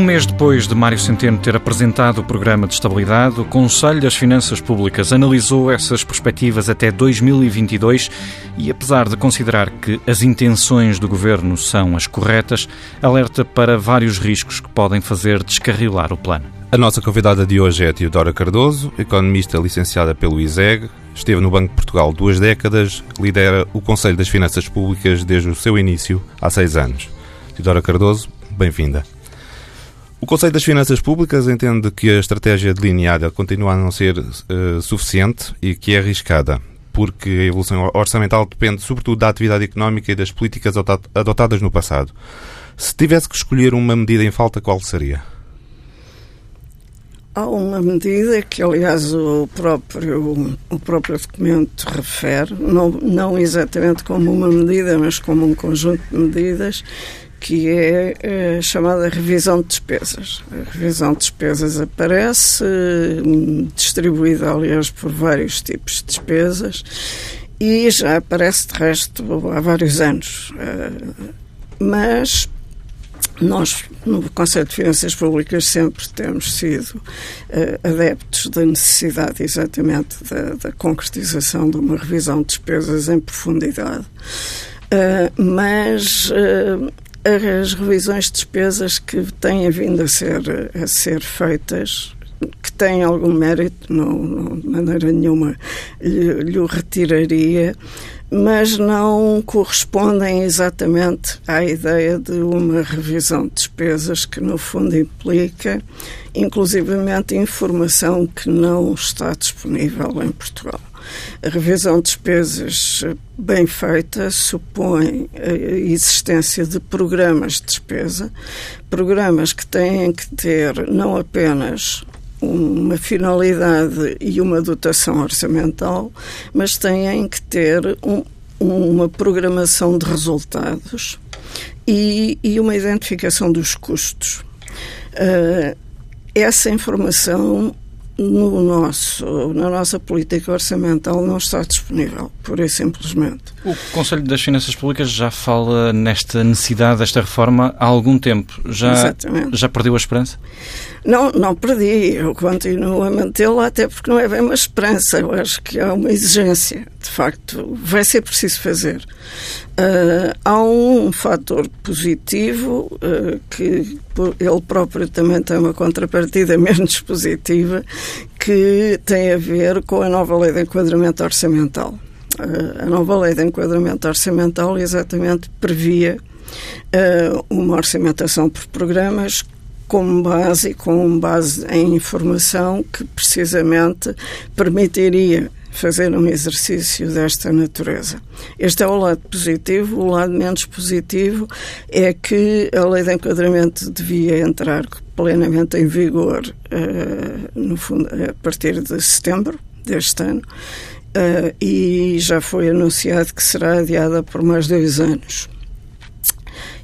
Um mês depois de Mário Centeno ter apresentado o programa de estabilidade, o Conselho das Finanças Públicas analisou essas perspectivas até 2022 e, apesar de considerar que as intenções do governo são as corretas, alerta para vários riscos que podem fazer descarrilar o plano. A nossa convidada de hoje é a Teodora Cardoso, economista licenciada pelo ISEG, esteve no Banco de Portugal duas décadas, lidera o Conselho das Finanças Públicas desde o seu início, há seis anos. Teodora Cardoso, bem-vinda. O Conselho das Finanças Públicas entende que a estratégia delineada continua a não ser uh, suficiente e que é arriscada, porque a evolução orçamental depende sobretudo da atividade económica e das políticas adotadas no passado. Se tivesse que escolher uma medida em falta, qual seria? Há uma medida que, aliás, o próprio, o próprio documento refere, não, não exatamente como uma medida, mas como um conjunto de medidas, que é a eh, chamada revisão de despesas. A revisão de despesas aparece, distribuída, aliás, por vários tipos de despesas, e já aparece, de resto, há vários anos. Eh, mas nós, no Conselho de Finanças Públicas, sempre temos sido uh, adeptos da necessidade, exatamente, da, da, concretização de uma revisão de despesas em profundidade. Uh, mas uh, as revisões de despesas que têm vindo a ser, a ser feitas que têm algum mérito, não, não de maneira nenhuma lhe, lhe o retiraria, mas não correspondem exatamente à ideia de uma revisão de despesas que, no fundo, implica, inclusivamente, informação que não está disponível em Portugal. A revisão de despesas bem feita supõe a existência de programas de despesa, programas que têm que ter não apenas uma finalidade e uma dotação orçamental, mas têm que ter um, uma programação de resultados e, e, uma identificação dos custos. Uh, essa informação no nosso, na nossa política orçamental não está disponível, pura e simplesmente. O Conselho das Finanças Públicas já fala nesta necessidade desta reforma há algum tempo. Já, Exatamente. já perdeu a esperança? Não, não perdi. Eu continuo a mantê-la, até porque não é bem uma esperança. Eu acho que há uma exigência. De facto, vai ser preciso fazer. Uh, há um fator positivo uh, que ele próprio também tem uma contrapartida menos positiva que tem a ver com a nova lei de enquadramento orçamental. Uh, a nova lei de enquadramento orçamental exatamente previa uma orçamentação por programas como base com base em informação que precisamente permitiria fazer um exercício desta natureza. Este é o lado positivo. O lado menos positivo é que a lei de enquadramento devia entrar plenamente em vigor uh, no fundo, a partir de setembro deste ano. Uh, e já foi anunciado que será adiada por mais dois anos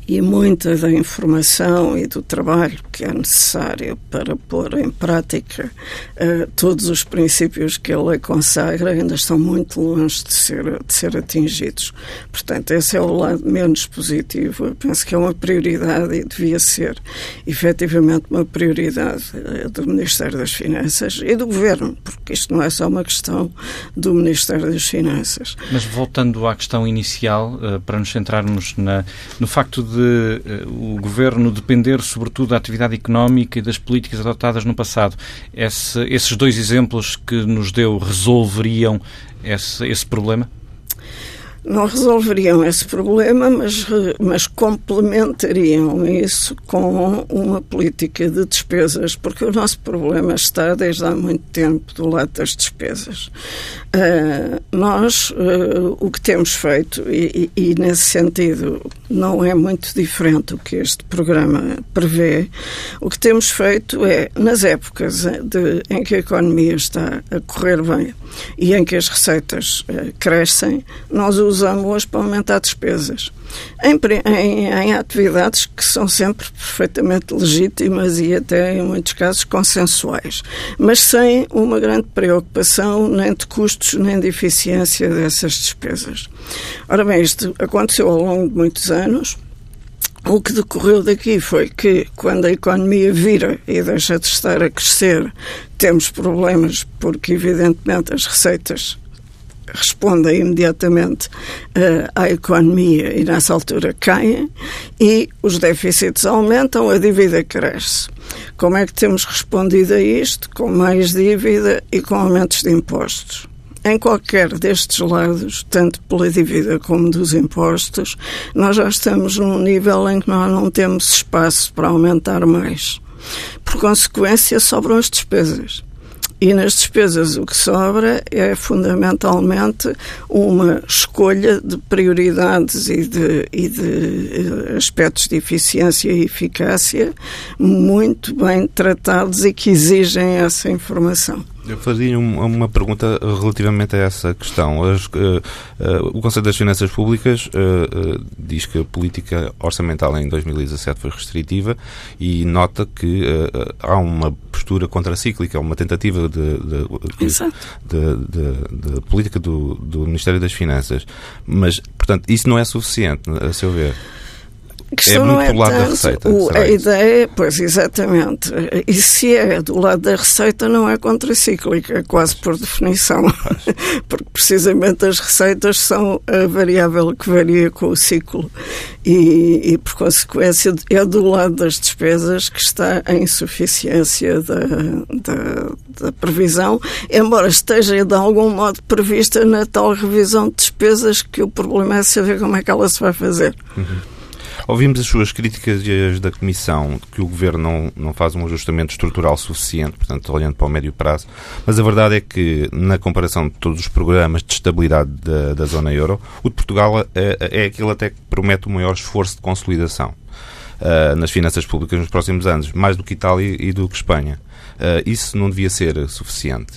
e muita da informação e do trabalho que é necessário para pôr em prática uh, todos os princípios que a lei consagra ainda estão muito longe de ser, de ser atingidos. Portanto, esse é o lado menos positivo. Eu penso que é uma prioridade e devia ser efetivamente uma prioridade uh, do Ministério das Finanças e do Governo, porque isto não é só uma questão do Ministério das Finanças. Mas voltando à questão inicial, uh, para nos centrarmos na, no facto de de uh, o governo depender sobretudo da atividade económica e das políticas adotadas no passado, esse, esses dois exemplos que nos deu resolveriam esse, esse problema? Não resolveriam esse problema, mas, mas complementariam isso com uma política de despesas, porque o nosso problema está desde há muito tempo do lado das despesas. Uh, nós, uh, o que temos feito, e, e, e, nesse sentido não é muito diferente o que este programa prevê, o que temos feito é, nas épocas de, em que a economia está a correr bem e em que as receitas uh, crescem, nós usamos usamos para aumentar despesas. Em, em, em, atividades que são sempre perfeitamente legítimas e até, em muitos casos, consensuais, mas sem uma grande preocupação nem de custos nem de eficiência dessas despesas. Ora bem, isto aconteceu ao longo de muitos anos o que decorreu daqui foi que, quando a economia vira e deixa de estar a crescer, temos problemas, porque, evidentemente, as receitas respondem imediatamente uh, à economia e, nessa altura, caem, e os déficits aumentam, a dívida cresce. Como é que temos respondido a isto? Com mais dívida e com aumentos de impostos. Em qualquer destes lados, tanto pela dívida como dos impostos, nós já estamos num nível em que nós não temos espaço para aumentar mais. Por consequência, sobram as despesas. E nas despesas o que sobra é fundamentalmente uma escolha de prioridades e de, e de eh, aspectos de eficiência e eficácia muito bem tratados e que exigem essa informação. Eu fazia uma pergunta relativamente a essa questão. As, uh, uh, o Conselho das Finanças Públicas uh, diz que a política orçamental em 2017 foi restritiva e nota que há uma postura contracíclica, uma tentativa de, de, de, de política do, do Ministério das Finanças. Mas, portanto, isso não é suficiente, a seu ver é muito é do lado tanto, da receita. O, a ideia, pois exatamente. E se é do lado da receita, não é contracíclica, quase por definição. Porque precisamente as receitas são a variável que varia com o ciclo. E, e, por consequência, é do lado das despesas que está a insuficiência da, da, da previsão, embora esteja de algum modo prevista na tal revisão de despesas, que o problema é saber como é que ela se vai fazer. Uhum. Ouvimos as suas críticas as da Comissão, que o Governo não, não faz um ajustamento estrutural suficiente, portanto, olhando para o médio prazo, mas a verdade é que, na comparação de todos os programas de estabilidade da, da zona euro, o de Portugal é, é aquele até que promete o maior esforço de consolidação. Uh, nas finanças públicas nos próximos anos, mais do que Itália e do que Espanha. Uh, isso não devia ser suficiente?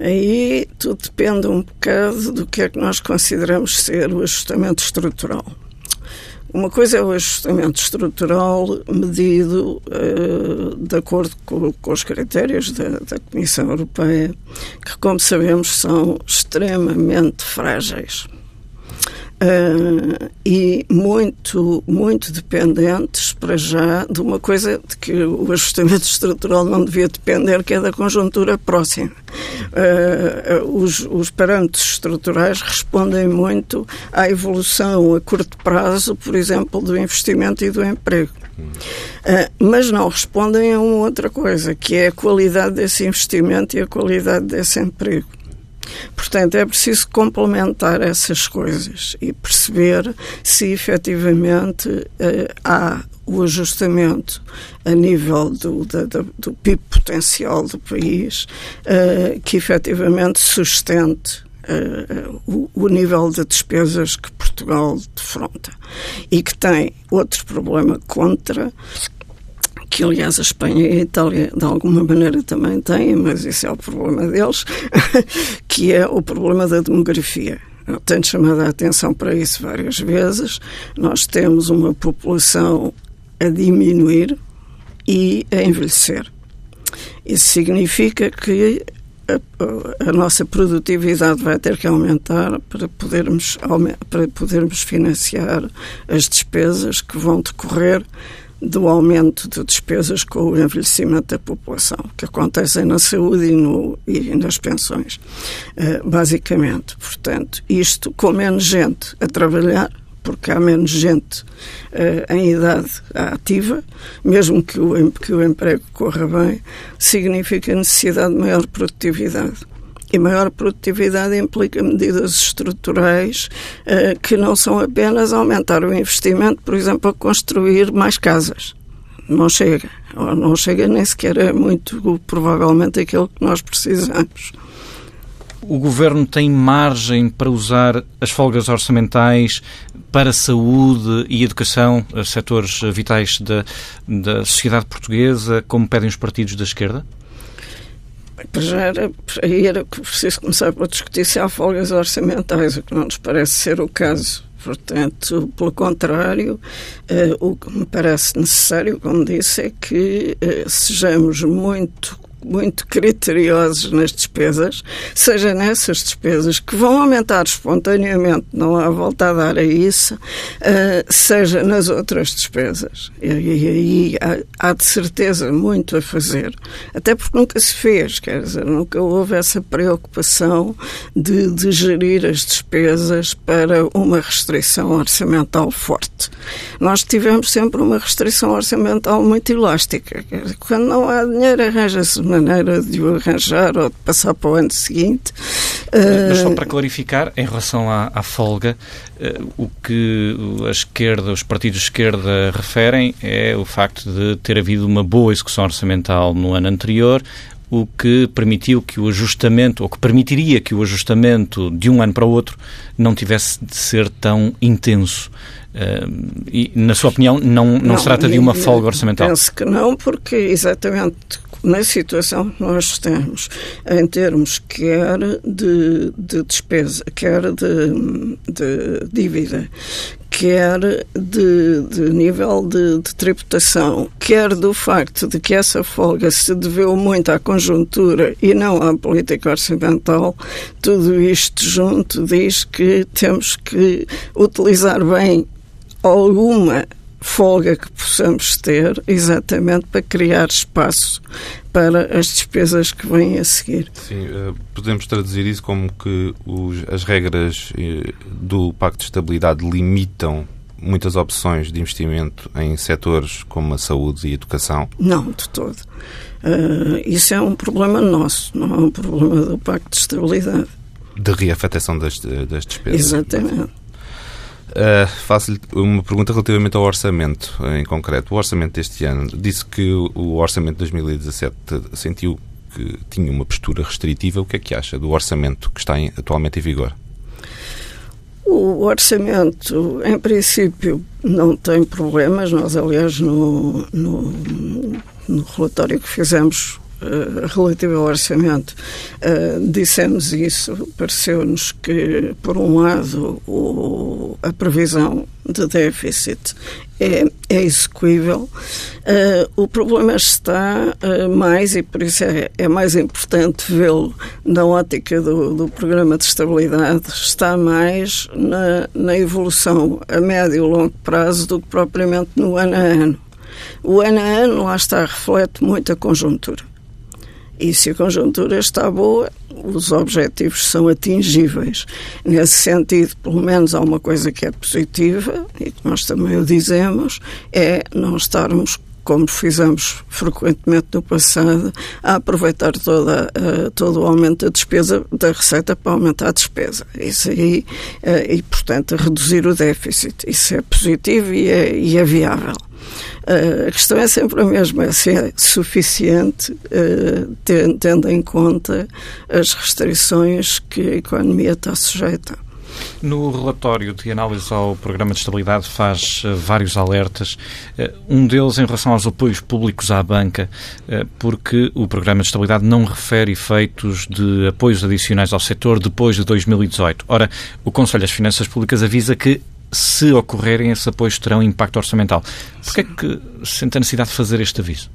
Aí tudo depende um bocado do que é que nós consideramos ser o ajustamento estrutural. Uma coisa é o ajustamento estrutural medido uh, de acordo com, com os critérios da, da, Comissão Europeia, que, como sabemos, são extremamente frágeis. Uh, e muito, muito dependentes, para já, de uma coisa de que o ajustamento estrutural não devia depender, que é da conjuntura próxima. Uh, os, os parâmetros estruturais respondem muito à evolução a curto prazo, por exemplo, do investimento e do emprego. Uh, mas não respondem a uma outra coisa, que é a qualidade desse investimento e a qualidade desse emprego. Portanto, é preciso complementar essas coisas e perceber se efetivamente uh, há o ajustamento a nível do, do, do PIB potencial do país uh, que efetivamente sustente Uh, o, o, nível de despesas que Portugal defronta e que tem outro problema contra que aliás a Espanha e a Itália de alguma maneira também têm, mas isso é o problema deles, que é o problema da demografia. Eu tenho chamado a atenção para isso várias vezes. Nós temos uma população a diminuir e a envelhecer. Isso significa que a, a, nossa produtividade vai ter que aumentar para podermos, para podermos financiar as despesas que vão decorrer do aumento de despesas com o envelhecimento da população, que acontecem na saúde e, no, e nas pensões, uh, basicamente. Portanto, isto com menos gente a trabalhar, porque há menos gente uh, em idade ativa, mesmo que o, que o emprego corra bem, significa necessidade de maior produtividade. E maior produtividade implica medidas estruturais uh, que não são apenas aumentar o investimento, por exemplo, a construir mais casas. Não chega. Ou não chega nem sequer é muito, provavelmente, aquilo que nós precisamos. O governo tem margem para usar as folgas orçamentais para a saúde e educação, setores vitais da, da sociedade portuguesa, como pedem os partidos da esquerda? Já era, aí era preciso começar por discutir se há folgas orçamentais, o que não nos parece ser o caso. Portanto, pelo contrário, eh, o que me parece necessário, como disse, é que eh, sejamos muito muito criteriosos nas despesas, seja nessas despesas que vão aumentar espontaneamente, não há volta a dar a isso, uh, seja nas outras despesas. E aí há, de certeza muito a fazer, até porque nunca se fez, quer dizer, nunca houve essa preocupação de, de gerir as despesas para uma restrição orçamental forte. Nós tivemos sempre uma restrição orçamental muito elástica. Quando não há dinheiro, arranja-se maneira de o arranjar ou de passar para o ano seguinte. Mas só eh, para clarificar, em relação à, à folga, uh, o que a esquerda, os partidos de esquerda referem é o facto de ter havido uma boa execução orçamental no ano anterior, o que permitiu que o ajustamento, ou que permitiria que o ajustamento de um ano para o outro não tivesse de ser tão intenso. Uh, e, na sua opinião, não, não, não se trata de uma folga orçamental? Penso que não, porque exatamente na situação que nós estamos, em termos quer de, de despesa, quer de, de dívida, quer de, de nível de, de, tributação, quer do facto de que essa folga se deveu muito à conjuntura e não à política orçamental, tudo isto junto diz que temos que utilizar bem alguma folga que possamos ter, exatamente para criar espaço para as despesas que vêm a seguir. Sim, eh, podemos traduzir isso como que os, as regras eh, do Pacto de Estabilidade limitam muitas opções de investimento em setores como a saúde e a educação? Não, de todo. Uh, isso é um problema nosso, não é um problema do Pacto de Estabilidade. De reafetação das, das despesas. Exatamente. Uh, Faço-lhe uma pergunta relativamente ao orçamento em concreto. O orçamento deste ano disse que o orçamento de 2017 sentiu que tinha uma postura restritiva. O que é que acha do orçamento que está em, atualmente em vigor? O orçamento, em princípio, não tem problemas. Nós, aliás, no, no, no relatório que fizemos uh, relativo ao orçamento, uh, dissemos isso, pareceu-nos que, por um lado, a previsão de déficit é, é execuível. Uh, o problema está mais, e por isso é, é mais importante vê-lo na ótica do, do, programa de estabilidade, está mais na, na evolução a médio e longo prazo do que propriamente no ano a ano. O ano a ano, lá está, reflete muito a conjuntura. E se a conjuntura está boa, os objetivos são atingíveis. Nesse sentido, pelo menos há uma coisa que é positiva, e que nós também o dizemos, é não estarmos como fizemos frequentemente no passado, a aproveitar toda, uh, todo o aumento da despesa da receita para aumentar a despesa. Isso aí, uh, e portanto, reduzir o déficit. Isso é positivo e é, e é viável. Uh, a questão é sempre a mesma, se é suficiente, uh, tendo em conta as restrições que a economia está sujeita. No relatório de análise ao Programa de Estabilidade faz uh, vários alertas, uh, um deles em relação aos apoios públicos à banca, uh, porque o Programa de Estabilidade não refere efeitos de apoios adicionais ao setor depois de 2018. Ora, o Conselho das Finanças Públicas avisa que se ocorrerem, esses apoios terão impacto orçamental. Por que é que sente a necessidade de fazer este aviso?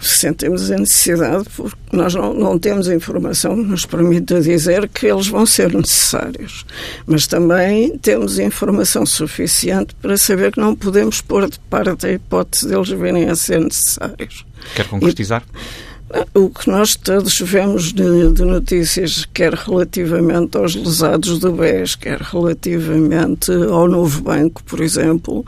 Sentimos a necessidade porque nós não, não temos informação que nos permita dizer que eles vão ser necessários. Mas também temos informação suficiente para saber que não podemos pôr de parte a hipótese deles virem a ser necessários. Quer concretizar? E, o que nós todos vemos de, de, notícias, quer relativamente aos lesados do BES, quer relativamente ao novo banco, por exemplo,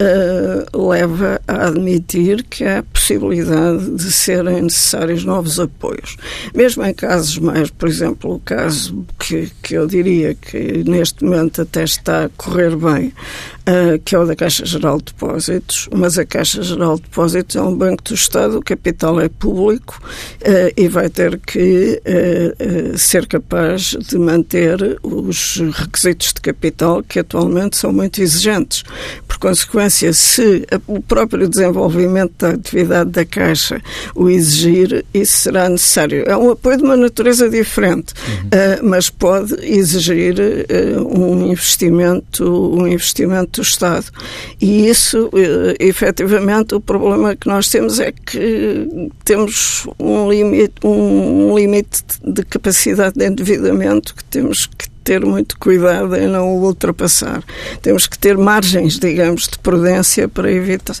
uh, leva a admitir que há possibilidade de serem necessários novos apoios. Mesmo em casos mais, por exemplo, o caso que, que eu diria que neste momento até está a correr bem, uh, que é o da Caixa Geral de Depósitos, mas a Caixa Geral de Depósitos é um banco do Estado, o capital é público uh, e vai ter que uh, ser capaz de manter os requisitos de capital que atualmente são muito exigentes. Por consequência, se o próprio desenvolvimento da atividade da Caixa o exigir, isso será necessário. É um apoio de uma natureza diferente, uhum. mas pode exigir um investimento, um investimento do Estado. E isso, eh, efetivamente, o problema que nós temos é que temos um limite, um limite de capacidade de endividamento que temos que ter muito cuidado em não o ultrapassar. Temos que ter margens, digamos, de prudência para evitar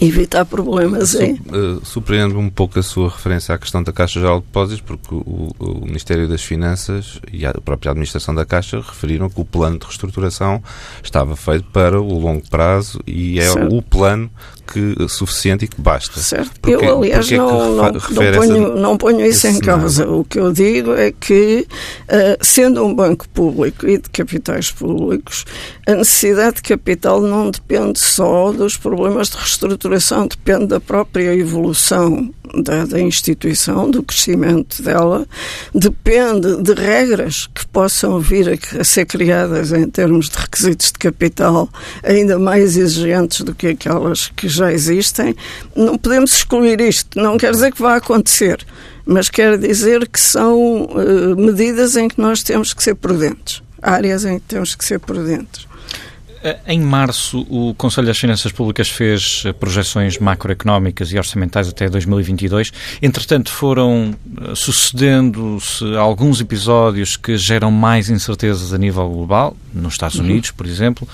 evitar problemas. Su, uh, Surpreende-me um pouco a sua referência à questão da Caixa Geral de Depósitos, porque o, o, Ministério das Finanças e a própria Administração da Caixa referiram que o plano de reestruturação estava feito para o longo prazo e é certo. o plano que, suficiente e que basta. Certo. Porque, eu, aliás, não, não, não, ponho, essa, não ponho isso em causa. O que eu digo é que, uh, sendo um banco público e de capitais públicos, a necessidade de capital não depende só dos problemas de reestruturação, depende da própria evolução da, da instituição, do crescimento dela, depende de regras que possam vir a, a ser criadas em termos de requisitos de capital ainda mais exigentes do que aquelas que já existem. Não podemos excluir isto. Não quer dizer que vá acontecer, mas quer dizer que são uh, medidas em que nós temos que ser prudentes. Áreas em que temos que ser prudentes. Eh, em março, o Conselho das Finanças Públicas fez eh, projeções macroeconómicas e orçamentais até 2022. Entretanto, foram sucedendo-se alguns episódios que geram mais incertezas a nível global, nos Estados uhum. Unidos, uhum. por exemplo.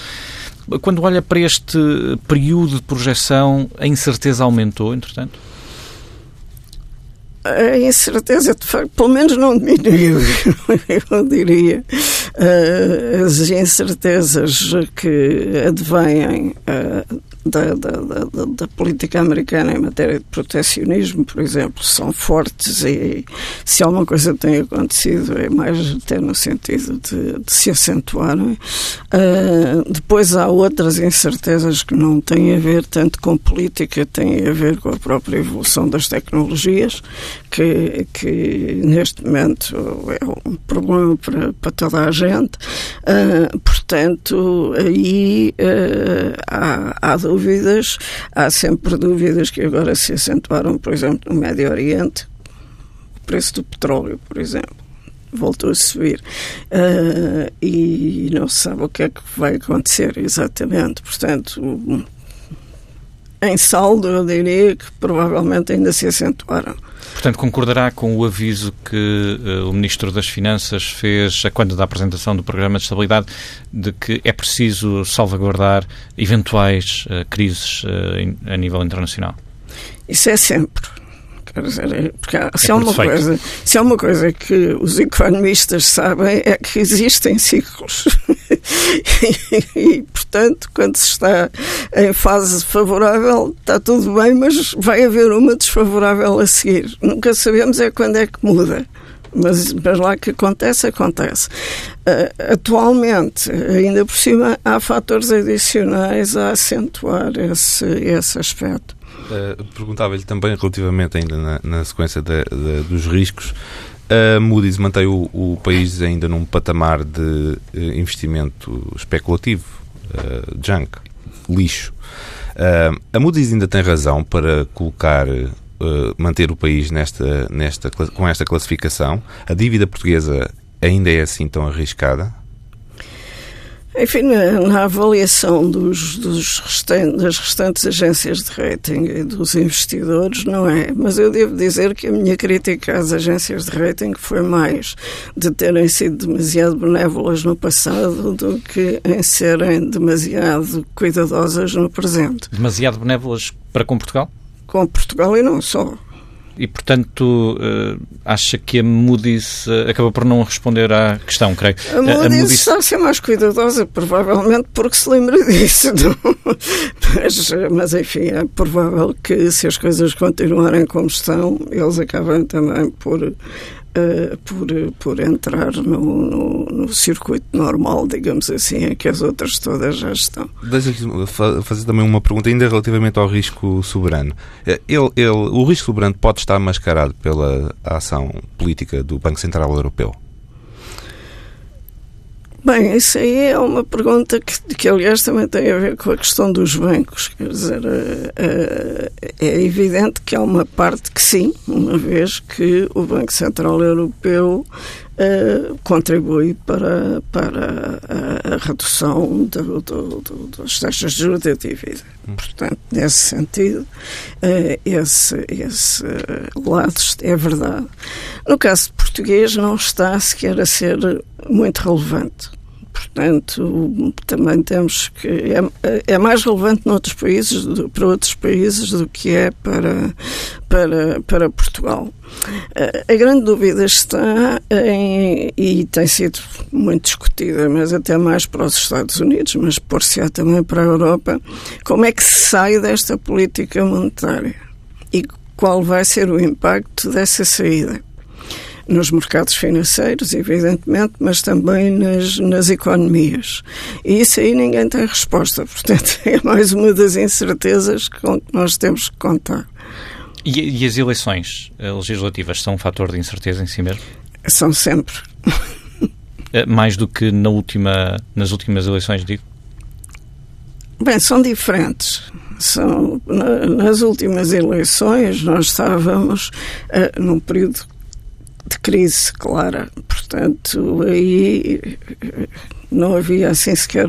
Quando olha para este período de projeção, a incerteza aumentou, entretanto? A incerteza, de facto, pelo menos não diminuiu, eu diria. Uh, as incertezas que advêm uh, da, da, da, da, política americana em matéria de protecionismo, por exemplo, são fortes e se alguma coisa tem acontecido é mais até no sentido de, de se acentuarem. Uh, depois há outras incertezas que não têm a ver tanto com política, têm a ver com a própria evolução das tecnologias, que, que neste momento é um problema para, para toda a gente. Uh, portanto, aí uh, há, há dúvidas, há sempre dúvidas que agora se acentuaram, por exemplo, no Médio Oriente, o preço do petróleo, por exemplo voltou a subir. Uh, e não se sabe o que é que vai acontecer exatamente. Portanto, em saldo, eu diria que provavelmente ainda se acentuaram. Portanto, concordará com o aviso que uh, o Ministro das Finanças fez quando da apresentação do Programa de Estabilidade de que é preciso salvaguardar eventuais uh, crises uh, a nível internacional? Isso é sempre. É, porque há, se, é uma coisa, se há uma coisa que os economistas sabem é que existem ciclos. e, e, portanto, quando se está em fase favorável, está tudo bem, mas vai haver uma desfavorável a seguir. Nunca sabemos é quando é que muda. Mas, mas lá que acontece, acontece. Uh, atualmente, ainda por cima, há fatores adicionais a acentuar esse, esse aspecto. Uh, Perguntava-lhe também, relativamente ainda na, na sequência de, de, dos riscos, a Moody's mantém o, o, país ainda num patamar de uh, investimento especulativo, uh, junk, lixo. A Moody's ainda tem razão para colocar, manter o país nesta, nesta, com esta classificação. A dívida portuguesa ainda é assim tão arriscada? Enfim, na, na avaliação dos, dos restantes, das restantes agências de rating e dos investidores, não é. Mas eu devo dizer que a minha crítica às agências de rating foi mais de terem sido demasiado benévolas no passado do que em serem demasiado cuidadosas no presente. Demasiado benévolas para com Portugal? Com Portugal e não só e, portanto, uh, acha que a Moody's uh, acaba por não responder à questão, creio. A Moody's, a Moody's... está a ser mais cuidadosa, provavelmente porque se lembra disso. mas, mas, enfim, é provável que se as coisas continuarem como estão, eles acabem também por Uh, por, por entrar no, no, no, circuito normal, digamos assim, em que as outras todas já estão. Deixa-me fazer também uma pergunta ainda relativamente ao risco soberano. Eh, ele, ele, o risco soberano pode estar mascarado pela ação política do Banco Central Europeu? Bem, isso aí é uma pergunta que, que, aliás, também tem a ver com a questão dos bancos. Quer dizer, é, é evidente que há uma parte que sim, uma vez que o Banco Central Europeu Uh, contribui para, para a, a redução do, do, do, das taxas de juros da dívida. Hum. Portanto, nesse sentido, uh, esse, esse lado é verdade. No caso português, não está sequer a ser muito relevante. Portanto, também temos que. É, é mais relevante noutros países, para outros países do que é para, para, para Portugal. A grande dúvida está em, e tem sido muito discutida, mas até mais para os Estados Unidos, mas por-se-á também para a Europa, como é que se sai desta política monetária e qual vai ser o impacto dessa saída nos mercados financeiros, evidentemente, mas também nas, nas economias. E isso aí ninguém tem resposta. Portanto, é mais uma das incertezas com que nós temos que contar. E, e as eleições eh, legislativas são um fator de incerteza em si mesmo? São sempre. Eh, mais do que na última, nas últimas eleições, digo? Bem, são diferentes. São, nas últimas eleições, nós estávamos uh, num período de crise clara. Portanto, aí não havia assim sequer,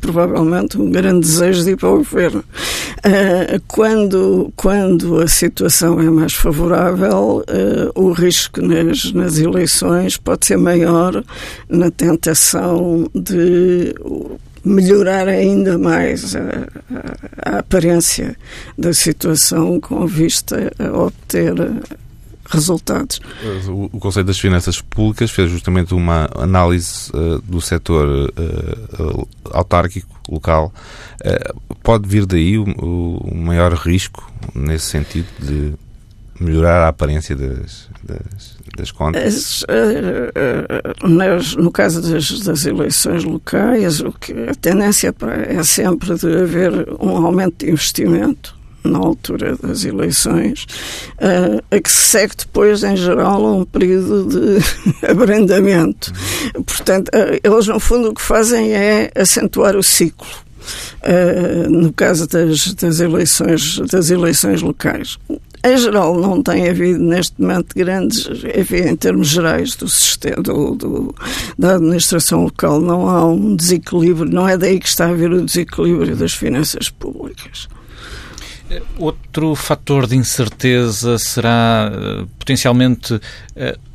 provavelmente, um grande desejo de ir para o governo. Uh, quando, quando a situação é mais favorável, uh, o risco nas, nas eleições pode ser maior na tentação de melhorar ainda mais a, a, a aparência da situação com vista a obter resultados. O, Conselho das Finanças Públicas fez justamente uma análise uh, do setor uh, autárquico local. Uh, pode vir daí o, o, maior risco nesse sentido de melhorar a aparência das, das, das contas? As, no caso das, das, eleições locais, o que, a tendência é sempre de haver um aumento de investimento na altura das eleições, uh, a que se segue depois, em geral, a um período de abrandamento. Portanto, uh, eles, no fundo, o que fazem é acentuar o ciclo. Uh, no caso das, das, eleições, das eleições locais. Em geral, não tem havido neste momento grandes, enfim, em termos gerais do sistema, do, do, da administração local, não há um desequilíbrio, não é daí que está a haver o desequilíbrio das finanças públicas. Outro fator de incerteza será uh, potencialmente uh,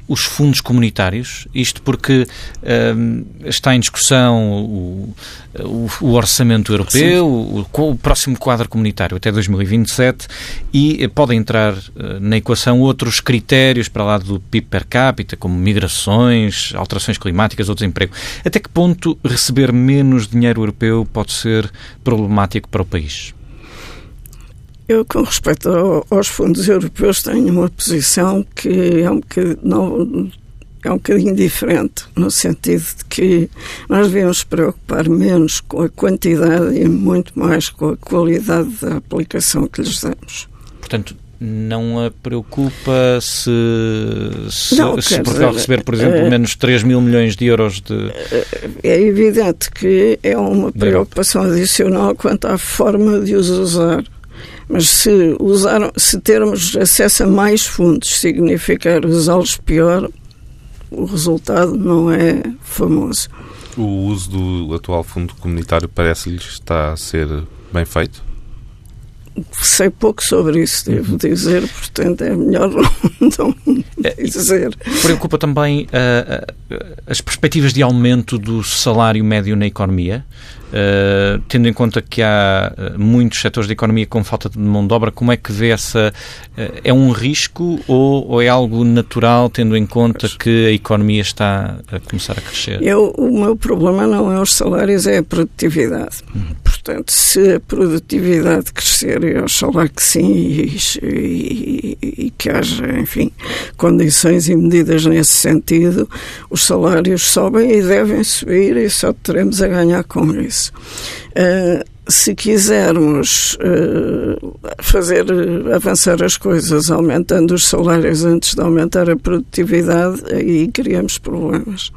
os fundos comunitários, isto porque uh, está em discussão o, o, o orçamento europeu, o, o, próximo quadro comunitário até 2027 e podem entrar na equação outros critérios para lá do PIB per capita, como migrações, alterações climáticas ou desemprego. Até que ponto receber menos dinheiro europeu pode ser problemático para o país? Eu, com respeito ao, aos fundos europeus, tenho uma posição que é um bocadinho, não, é um bocadinho diferente, no sentido de que nós devemos preocupar menos com a quantidade e muito mais com a qualidade da aplicação que lhes damos. Portanto, não a preocupa se, se, não, se Portugal receber, por exemplo, uh, menos 3 mil milhões de euros de. É evidente que é uma preocupação adicional quanto à forma de os usar. Mas se, usar, se termos acesso a mais fundos significar usá-los pior, o resultado não é famoso. O uso do atual fundo comunitário parece-lhe está a ser bem feito? Sei pouco sobre isso, devo uhum. dizer, portanto é melhor não, não é, dizer. Preocupa também uh, as perspectivas de aumento do salário médio na economia? Uh, tendo em conta que há eh, muitos setores da economia com falta de mão de obra, como é que vê essa. Uh, é um risco ou, ou, é algo natural, tendo em conta que a economia está a começar a crescer? Eu, o meu problema não é os salários, é a produtividade. Uhum. Portanto, se a produtividade crescer, eu oxalá que sim, e, e, e que haja, enfim, condições e medidas nesse sentido, os salários sobem e devem subir e só teremos a ganhar com isso isso. Uh, se quisermos uh, fazer avançar as coisas aumentando os salários antes de aumentar a produtividade, aí criamos problemas.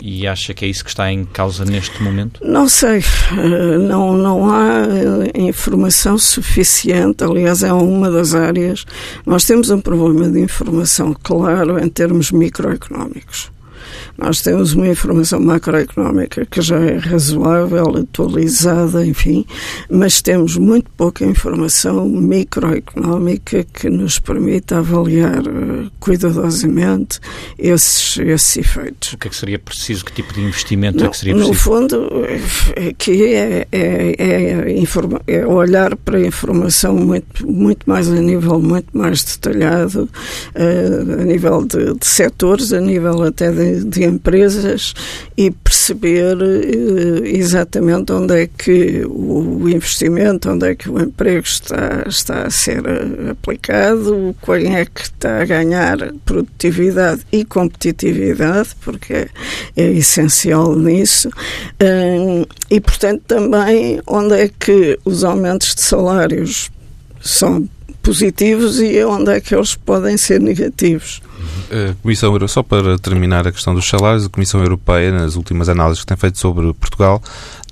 E acha que é isso que está em causa neste momento? Não sei. Eh, não, não há eh, informação suficiente. Aliás, é uma das áreas. Nós temos um problema de informação claro em termos microeconómicos. Nós temos uma informação macroeconómica que já é razoável, atualizada, enfim, mas temos muito pouca informação microeconómica que nos permita avaliar uh, cuidadosamente esses, esses efeitos. O que é que seria preciso? Que tipo de investimento no, é que seria preciso? No fundo, aqui é, é, é, é, olhar para a informação muito, muito mais a nível muito mais detalhado, uh, a nível de, de setores, a nível até de, de empresas e perceber uh, exatamente onde é que o investimento, onde é que o emprego está, está a ser eh, aplicado, quem é que está a ganhar produtividade e competitividade, porque é, é essencial nisso, uh, e portanto também onde é que os aumentos de salários são positivos e onde é que eles podem ser negativos. A Comissão Europeia, só para terminar a questão dos salários, a Comissão Europeia, nas últimas análises que tem feito sobre Portugal,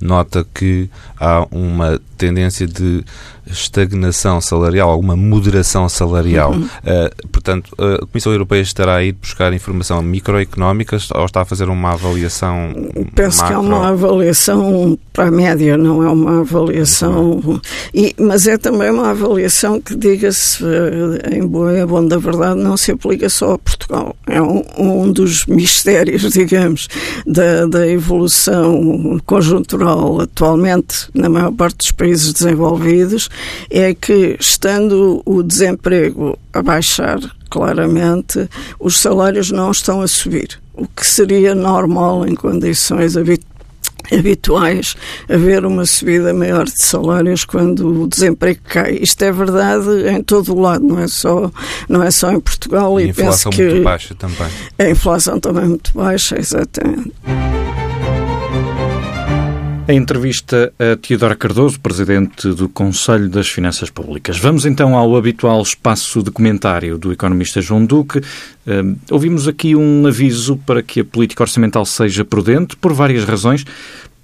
nota que há uma tendência de estagnação salarial, alguma moderação salarial. Uhum. Uh, portanto, a Comissão Europeia estará a ir buscar informação microeconómica ou está a fazer uma avaliação? Penso macro? que é uma avaliação para a média, não é uma avaliação. E, mas é também uma avaliação que, diga-se, eh, em boa, bom da verdade, não se aplica só Portugal. É um, um dos mistérios, digamos, da, da evolução conjuntural atualmente na maior parte dos países desenvolvidos é que, estando o desemprego a baixar claramente, os salários não estão a subir. O que seria normal em condições habituais haver uma subida maior de salários quando o desemprego cai. Isto é verdade em todo o lado, não é só, não é só em Portugal. E, a inflação penso que muito baixa também. A inflação também muito baixa, exatamente. A entrevista a Teodora Cardoso, presidente do Conselho das Finanças Públicas. Vamos então ao habitual espaço de comentário do economista João Duque. Uh, ouvimos aqui um aviso para que a política orçamental seja prudente por várias razões,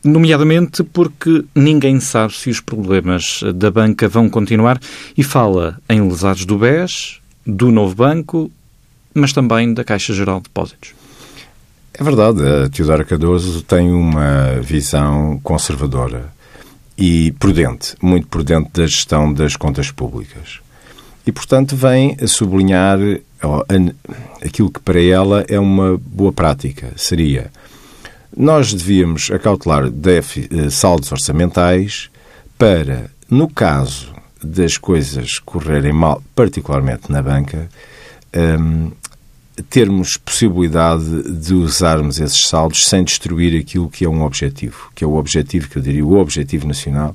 nomeadamente porque ninguém sabe se os problemas da banca vão continuar e fala em lesados do BES, do novo banco, mas também da Caixa Geral de Depósitos. É verdade, a Teodora Cardoso tem uma visão conservadora e prudente, muito prudente da gestão das contas públicas. E, portanto, vem a sublinhar aquilo que para ela é uma boa prática. Seria, nós devíamos acautelar eh, saldos orçamentais para, no caso das coisas correrem mal, particularmente na banca, um, termos possibilidade de usarmos esses saldos sem destruir aquilo que é um objetivo, que é o objetivo, que eu diria, o objetivo nacional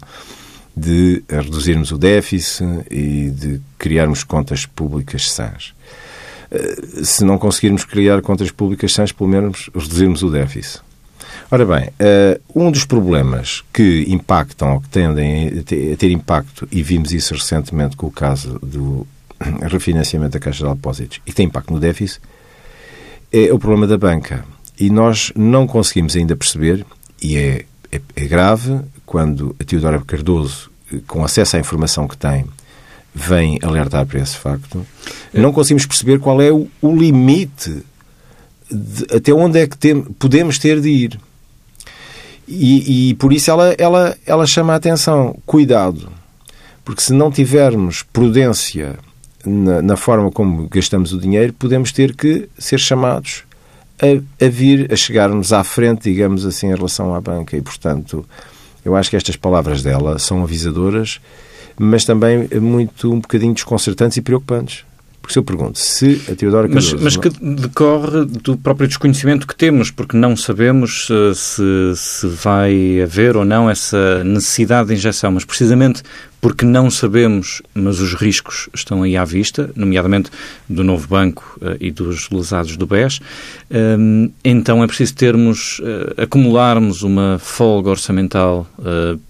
de reduzirmos o déficit e de criarmos contas públicas sãs. Eh, se não conseguirmos criar contas públicas sãs, pelo menos reduzirmos o déficit. Ora bem, eh, um dos problemas que impactam ou que tendem a ter impacto, e vimos isso recentemente com o caso do refinanciamento da Caixa de Depósitos e tem impacto no déficit, é o problema da banca. E nós não conseguimos ainda perceber, e é, é, é grave, quando a Teodora Cardoso, com acesso à informação que tem, vem alertar para esse facto, é. não conseguimos perceber qual é o, o limite de, até onde é que tem, podemos ter de ir. E, e, por isso ela, ela, ela chama a atenção. Cuidado. Porque se não tivermos prudência na, na, forma como gastamos o dinheiro, podemos ter que ser chamados a, a, vir, a chegarmos à frente, digamos assim, em relação à banca. E, portanto, eu acho que estas palavras dela são avisadoras, mas também muito um bocadinho desconcertantes e preocupantes. Porque se eu pergunto se a Teodora Cardoso... Mas, mas que decorre do próprio desconhecimento que temos, porque não sabemos uh, se, se vai haver ou não essa necessidade de injeção, mas precisamente porque não sabemos, mas os riscos estão aí à vista, nomeadamente do novo banco uh, e dos lesados do BES, uh, então é preciso termos, uh, acumularmos uma folga orçamental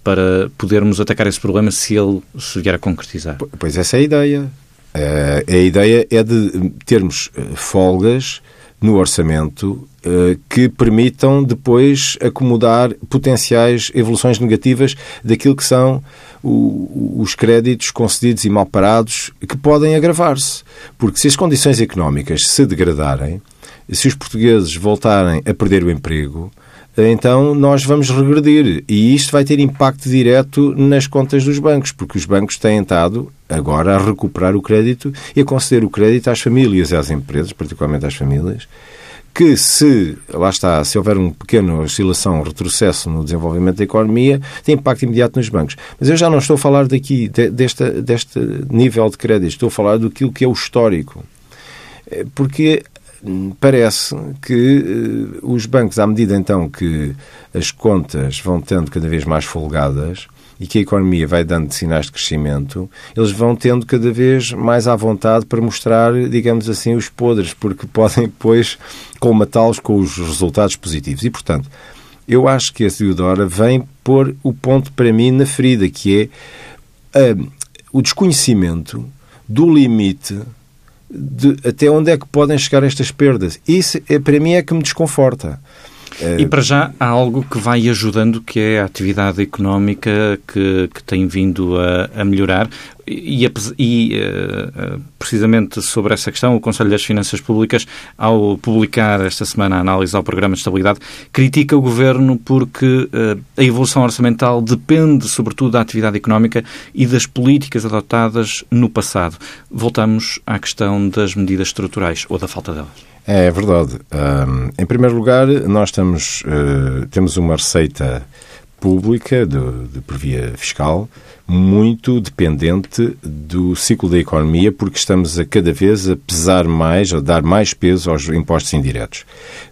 para podermos atacar esse problema se ele se vier a concretizar. Pois essa é a ideia. Uh, a ideia é de termos eh, folgas no orçamento uh, que permitam depois acomodar potenciais evoluções negativas daquilo que são os créditos concedidos e mal parados que podem agravar-se. Porque se as condições económicas se degradarem, se os portugueses voltarem a perder o emprego, então nós vamos regredir. E isto vai ter impacto direto nas contas dos bancos, porque os bancos têm estado agora a recuperar o crédito e a conceder o crédito às famílias e às empresas, particularmente às famílias, que se, lá está, se houver um pequeno oscilação, um retrocesso no desenvolvimento da economia, tem impacto imediato nos bancos. Mas eu já não estou a falar daqui, de, desta, deste nível de crédito, estou a falar do que é o histórico. Eh, porque parece que uh, os bancos, à medida então que as contas vão tendo cada vez mais folgadas e que a economia vai dando sinais de crescimento, eles vão tendo cada vez mais à vontade para mostrar, digamos assim, os podres, porque podem depois colmatá-los com os resultados positivos. E, portanto, eu acho que a Teodora vem pôr o ponto para mim na ferida, que é uh, o desconhecimento do limite de até onde é que podem chegar estas perdas. Isso, é, para mim, é que me desconforta. E para já há algo que vai ajudando, que é a atividade económica que, que tem vindo a, a melhorar. E, e uh, precisamente sobre essa questão, o Conselho das Finanças Públicas, ao publicar esta semana a análise ao Programa de Estabilidade, critica o Governo porque uh, a evolução orçamental depende, sobretudo, da atividade económica e das políticas adotadas no passado. Voltamos à questão das medidas estruturais ou da falta delas. É verdade. Um, em primeiro lugar, nós estamos, uh, temos uma receita pública de, de via fiscal muito dependente do ciclo da economia, porque estamos a cada vez a pesar mais, a dar mais peso aos impostos indiretos,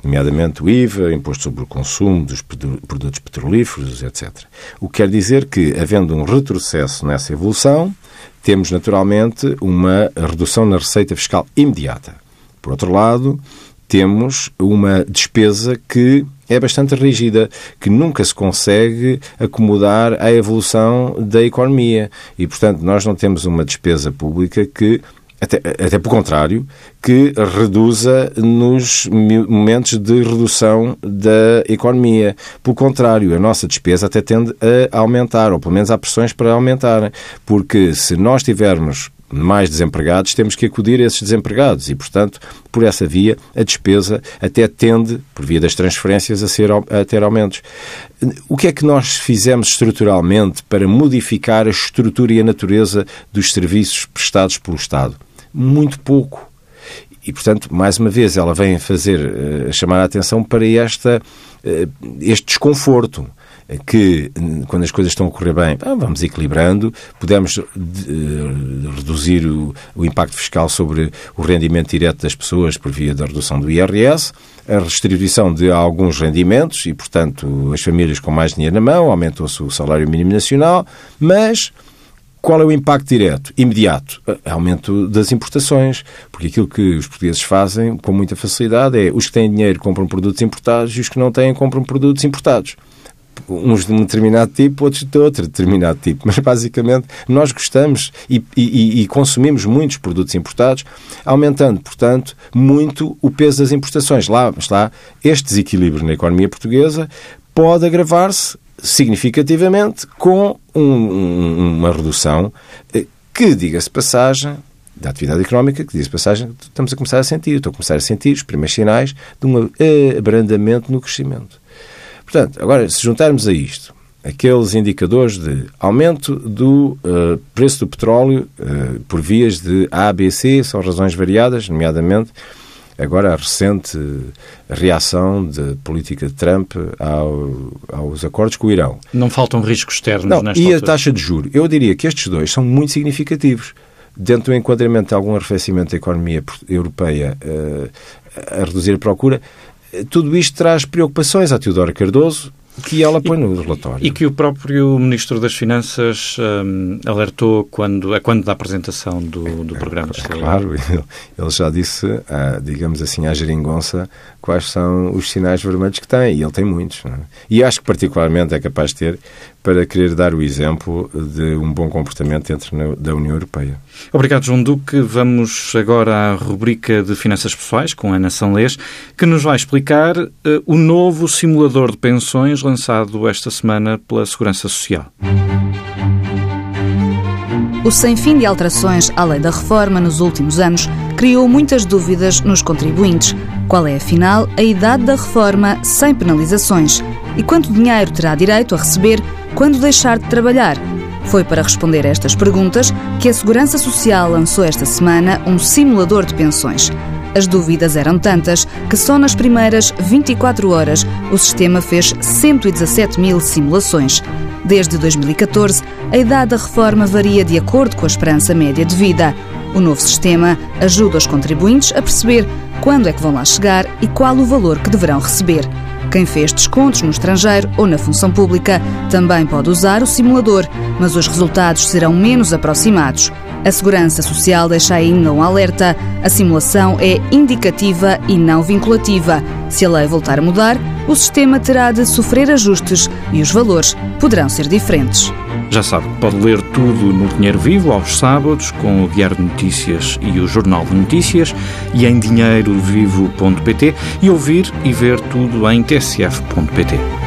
nomeadamente o IVA, imposto sobre o consumo dos produtos petrolíferos, etc. O que quer dizer que, havendo um retrocesso nessa evolução, temos naturalmente uma redução na receita fiscal imediata. Por outro lado, temos uma despesa que é bastante rígida, que nunca se consegue acomodar à evolução da economia. E, portanto, nós não temos uma despesa pública que até, até por contrário, que reduza nos momentos de redução da economia. Por contrário, a nossa despesa até tende a aumentar, ou pelo menos há pressões para aumentar. Porque se nós tivermos mais desempregados, temos que acudir a esses desempregados e, portanto, por essa via, a despesa até tende, por via das transferências, a, ser, a ter aumentos. O que é que nós fizemos estruturalmente para modificar a estrutura e a natureza dos serviços prestados pelo Estado? Muito pouco. E, portanto, mais uma vez, ela vem fazer, uh, chamar a atenção para esta, uh, este desconforto que quando as coisas estão a correr bem, vamos equilibrando, podemos reduzir o, o, impacto fiscal sobre o rendimento direto das pessoas por via da redução do IRS, a restribuição de alguns rendimentos e, portanto, as famílias com mais dinheiro na mão, aumentou-se o salário mínimo nacional, mas qual é o impacto direto? Imediato. Aumento das importações. Porque aquilo que os portugueses fazem com muita facilidade é os que têm dinheiro compram produtos importados e os que não têm compram produtos importados uns de um determinado tipo, outros de outro determinado tipo. Mas basicamente nós gostamos e, e, e, consumimos muitos produtos importados, aumentando, portanto, muito o peso das importações. Lá está, este desequilíbrio na economia portuguesa pode agravar-se significativamente com um, uma redução eh, que, diga-se passagem, da atividade económica, que diz passagem, estamos a começar a sentir, estou a começar a sentir os primeiros sinais de um abrandamento no crescimento. Portanto, agora, se juntarmos a isto aqueles indicadores de aumento do uh, preço do petróleo uh, por vias de A, B, C, são razões variadas, nomeadamente agora a recente reação da política de Trump ao, aos acordos com o Irão. Não faltam riscos externos Não, nesta E altura. a taxa de juro. Eu diria que estes dois são muito significativos. dentro do enquadramento de algum arrefecimento da economia europeia uh, a reduzir a procura, tudo isto traz preocupações à Teodora Cardoso, que ela põe no relatório. E que o próprio Ministro das Finanças um, alertou quando, a quando da apresentação do, do programa de estabilidade. Claro, ele já disse, ah, digamos assim, à geringonça quais são os sinais vermelhos que tem, e ele tem muitos. É? E acho que particularmente é capaz de ter para querer dar o exemplo de um bom comportamento dentro da União Europeia. Obrigado, João Duque. Vamos agora à rubrica de Finanças Pessoais com Ana Sanlês, que nos vai explicar uh, o novo simulador de pensões lançado esta semana pela Segurança Social. O sem fim de alterações à lei da reforma nos últimos anos criou muitas dúvidas nos contribuintes. Qual é, afinal, a idade da reforma sem penalizações? E quanto dinheiro terá direito a receber quando deixar de trabalhar? Foi para responder a estas perguntas que a Segurança Social lançou esta semana um simulador de pensões. As dúvidas eram tantas que só nas primeiras 24 horas o sistema fez 117 mil simulações. Desde 2014, a idade da reforma varia de acordo com a esperança média de vida. O novo sistema ajuda os contribuintes a perceber quando é que vão lá chegar e qual o valor que deverão receber. Quem fez descontos no estrangeiro ou na função pública também pode usar o simulador, mas os resultados serão menos aproximados. A Segurança Social deixa ainda um alerta: a simulação é indicativa e não vinculativa. Se a lei voltar a mudar, o sistema terá de sofrer ajustes e os valores poderão ser diferentes. Já sabe, pode ler tudo no Dinheiro Vivo aos sábados com o Diário de Notícias e o Jornal de Notícias e em dinheirovivo.pt e ouvir e ver tudo em tsf.pt.